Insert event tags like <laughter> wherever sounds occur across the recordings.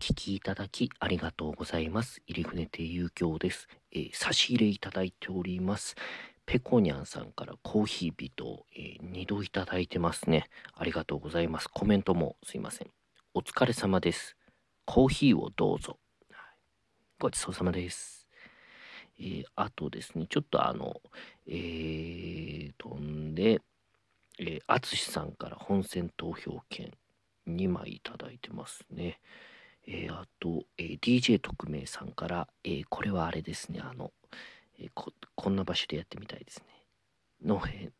聞きいただきありがとうございます。入船亭遊興です、えー、差し入れいただいております。ペコニャンさんからコーヒービト、えー、2度いただいてますね。ありがとうございます。コメントもすいません。お疲れ様です。コーヒーをどうぞ。ごちそうさまです。えー、あとですね、ちょっとあの、えー、飛んで、えー、淳さんから本選投票券2枚いただいてますね。えー、あと、えー、DJ 特命さんから、えー、これはあれですね、あの、えこ、こんな場所でやってみたいですね。の、え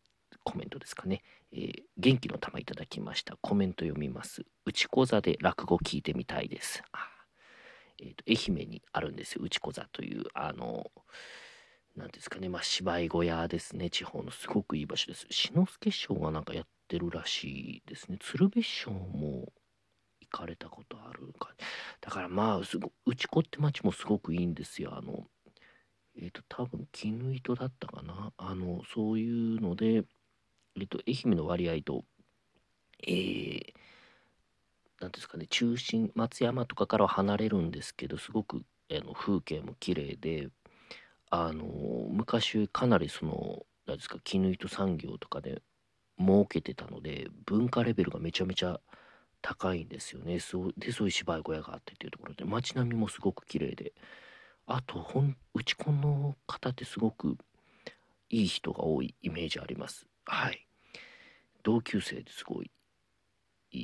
コメントですかね、え元気の玉いただきました。コメント読みます。内子座で落語聞いてみたいです。あえーと、愛媛にあるんですよ。内子座という、あの、なんですかね、まあ、芝居小屋ですね。地方のすごくいい場所です。志の輔師匠がなんかやってるらしいですね。鶴瓶師匠も行かれたことあるか。だからまあ、すご内子って町もすごくいいんですよ。あの、えっ、ー、と、多分、絹糸だったかな。あの、そういうので、えっ、ー、と、愛媛の割合と、えー、なんですかね、中心、松山とかからは離れるんですけど、すごく、あの風景も綺麗で、あの昔かなりその何ですか絹糸産業とかで儲けてたので文化レベルがめちゃめちゃ高いんですよね。そうでそういう芝居小屋があってっていうところで。街並みもすごく綺麗で。あとほんうちこの方ってすごくいい人が多いイメージあります。はい。同級生ですごいい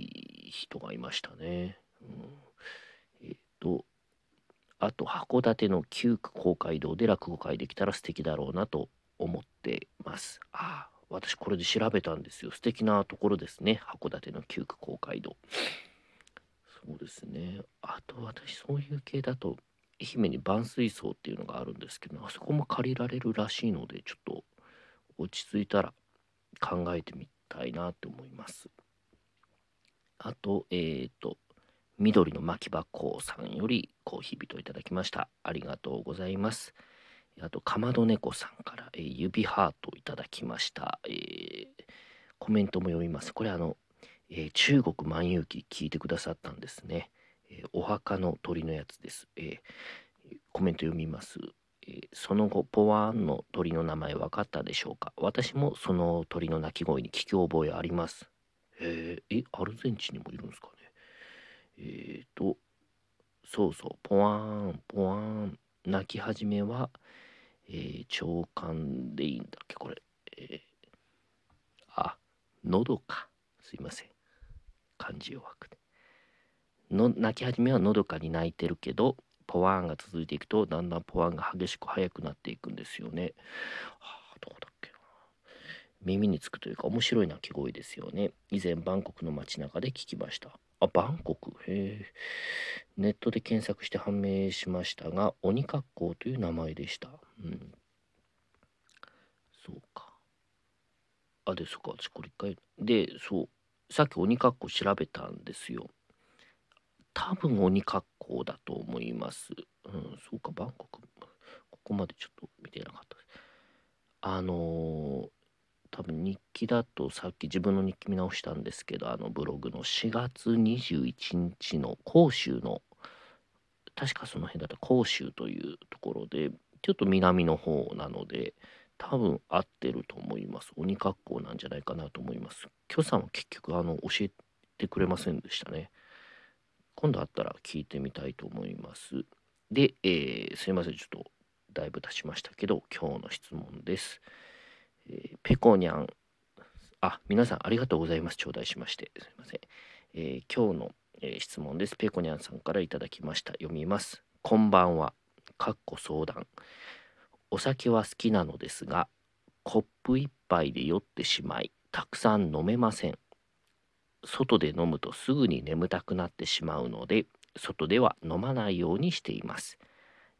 い人がいましたね、うん、えっ、ー、とあと函館の旧区公会堂で落語会できたら素敵だろうなと思ってます。ああ、私これで調べたんですよ。素敵なところですね。函館の旧区公会堂。そうですね。あと私そういう系だと愛媛に万水槽っていうのがあるんですけど、あそこも借りられるらしいので、ちょっと落ち着いたら考えてみたいなと思います。あと、えっ、ー、と、緑の巻き箱さんよりコーヒー人いただきました。ありがとうございます。あと、かまど猫さんから、えー、指ハートをいただきました、えー、コメントも読みます。これあの、えー、中国万有記聞いてくださったんですね。えお墓の鳥のやつです。えコメント読みます。えその後、ポワーンの鳥の名前分かったでしょうか？私もその鳥の鳴き声に聞き覚えあります。えー、え、アルゼンチンにもいるんですかね？えっ、ー、と、そうそう、ポワーン、ポワーン、泣き始めは、えー、長官でいいんだっけ、これ。えー、あ、喉か。すいません。漢字弱くて。の泣き始めはのどかに泣いてるけど、ポワーンが続いていくと、だんだんポワーンが激しく速くなっていくんですよね。はあ、どこだっけな。耳につくというか面白い鳴き声ですよね。以前、バンコクの街中で聞きました。あ、バンコク。へえ。ネットで検索して判明しましたが、鬼格好という名前でした。うん。そうか。あ、で、そっか、私これ一回。で、そう。さっき鬼格好調べたんですよ。多分鬼格好だと思います。うん、そうか、バンコク。ここまでちょっと見てなかった。あのー、多分日記だとさっき自分の日記見直したんですけどあのブログの4月21日の甲州の確かその辺だった甲州というところでちょっと南の方なので多分合ってると思います。鬼格好なんじゃないかなと思います。許さんは結局あの教えてくれませんでしたね。今度あったら聞いてみたいと思います。で、えー、すいません。ちょっとだいぶ経ちましたけど今日の質問です。えー、ペコニャン、あ、皆さんありがとうございます。頂戴しまして。すいません。えー、今日の、えー、質問です。ペコニャンさんからいただきました。読みます。こんばんは。かっこ相談。お酒は好きなのですが、コップ一杯で酔ってしまい、たくさん飲めません。外で飲むとすぐに眠たくなってしまうので、外では飲まないようにしています。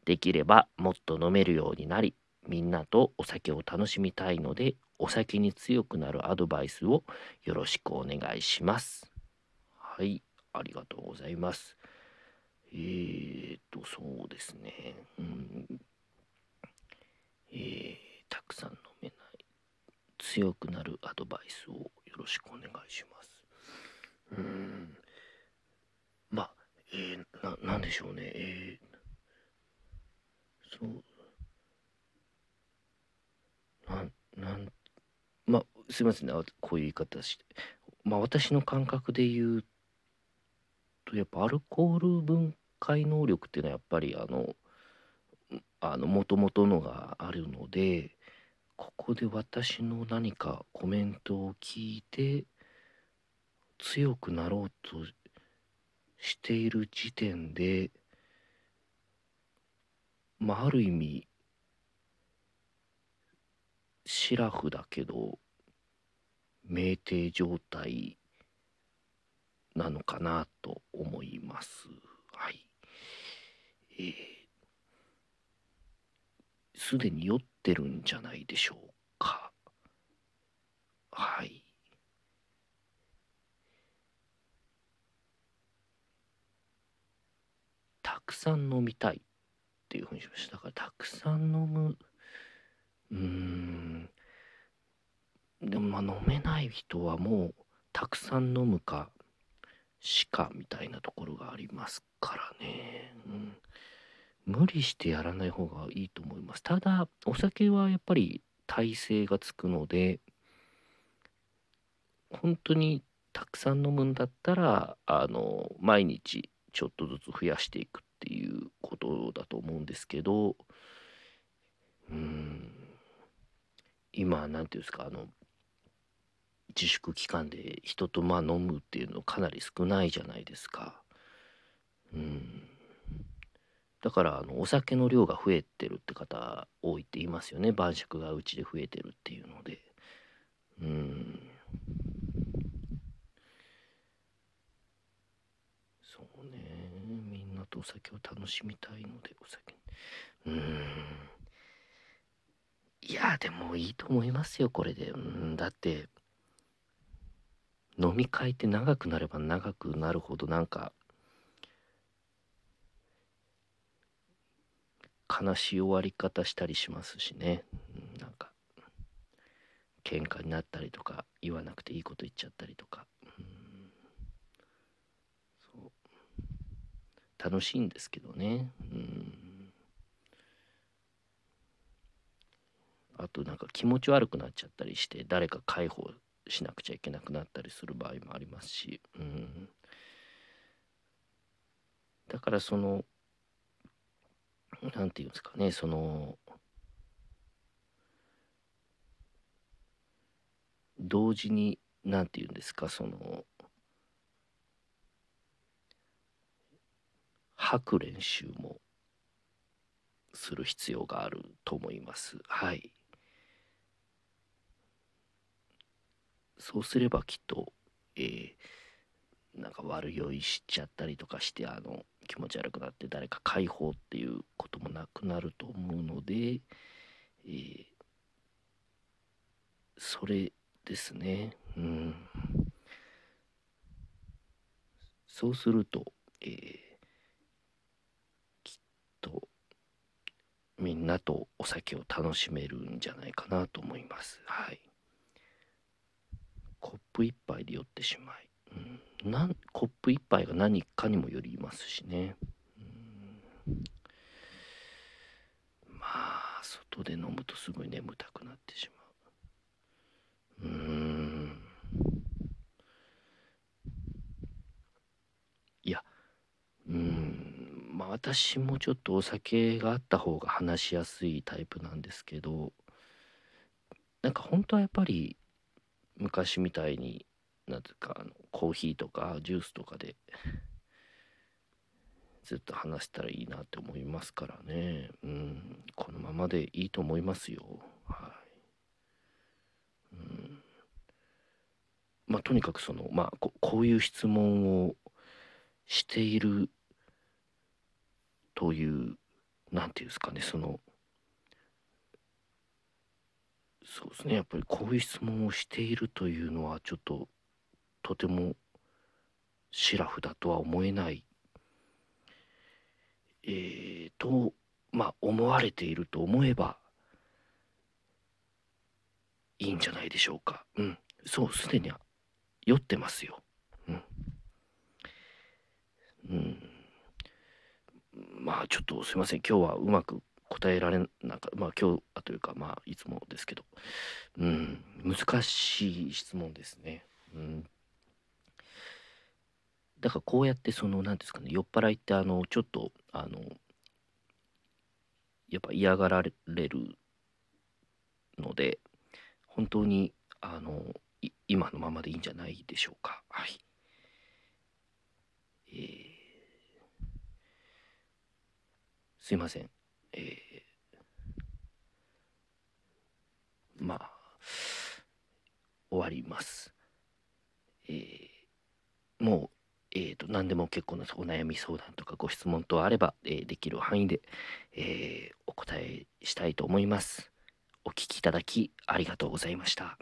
できればもっと飲めるようになり、みんなとお酒を楽しみたいのでお酒に強くなるアドバイスをよろしくお願いします。はい、ありがとうございます。えーと、そうですね。うん、えー、たくさん飲めない。強くなるアドバイスをよろしくお願いします。うん。まあ、えー、な、なんでしょうね。えー、そう、なん、なん、まあ、すいませんね。こういう言い方して。まあ、私の感覚で言うと、やっぱアルコール分解能力っていうのはやっぱりあの、あの、元々のがあるので、ここで私の何かコメントを聞いて、強くなろうとしている時点で、まあ、ある意味、シラフだけど、酩酊状態なのかなと思います。はい。えー、すでに酔ってるんじゃないでしょうか。はい。たくさん飲みたいっていうふうにしました。だからたくさん飲む、うーん、でもまあ飲めない人はもうたくさん飲むかしかみたいなところがありますからね。うん、無理してやらない方がいいと思います。ただ、お酒はやっぱり耐性がつくので、本当にたくさん飲むんだったら、あの、毎日ちょっとずつ増やしていくっていうことだと思うんですけど、うん、今、なんていうんですか、あの、自粛期間で人とまあ飲むっていうのかなり少ないじゃないですか。うん。だからあのお酒の量が増えてるって方多いって言いますよね。晩酌がうちで増えてるっていうので。うん。そうね。みんなとお酒を楽しみたいのでお酒。うん。いやでもいいと思いますよこれで。うん、だって飲み会って長くなれば長くなるほどなんか悲しい終わり方したりしますしね、うん、なんか喧嘩になったりとか言わなくていいこと言っちゃったりとか、楽しいんですけどね、あとなんか気持ち悪くなっちゃったりして誰か介抱しなくちゃいけなくなったりする場合もありますし、うん、だからその何て言うんですかねその同時に何て言うんですかその吐く練習もする必要があると思います。はい。そうすればきっと、えー、なんか悪酔いしちゃったりとかしてあの気持ち悪くなって誰か解放っていうこともなくなると思うので、えー、それですね。うん。そうすると、えー、きっとみんなとお酒を楽しめるんじゃないかなと思います。はい。コップ一杯で酔ってしまい、うん、なんコップ一杯が何かにもよりますしね、うん、まあ外で飲むとすごい眠たくなってしまう。うん。いやうん。まあ私もちょっとお酒があった方が話しやすいタイプなんですけどなんか本当はやっぱり昔みたいになんていうかあのコーヒーとかジュースとかで <laughs> ずっと話したらいいなって思いますからね。うん。このままでいいと思いますよ。はい、うん、まあとにかくそのまあここういう質問をしているという何て言うんですかねそのそうですね。やっぱりこういう質問をしているというのはちょっととてもシラフだとは思えない、えー、とまあ思われていると思えばいいんじゃないでしょうか。うん。そうすでに酔ってますよ。うん、うん。まあちょっとすいません。今日はうまく答えられなんかまあ今日はというかまあいつもですけどうん難しい質問ですね。うんだからこうやってその何ですかね酔っ払いってあのちょっとあのやっぱ嫌がられるので本当にあの今のままでいいんじゃないでしょうか。はい。えー、すいません。えー、まあ、終わります。えー、もう、えーと、何でも結構なお悩み相談とかご質問等あれば、えー、できる範囲で、えー、お答えしたいと思います。お聞きいただきありがとうございました。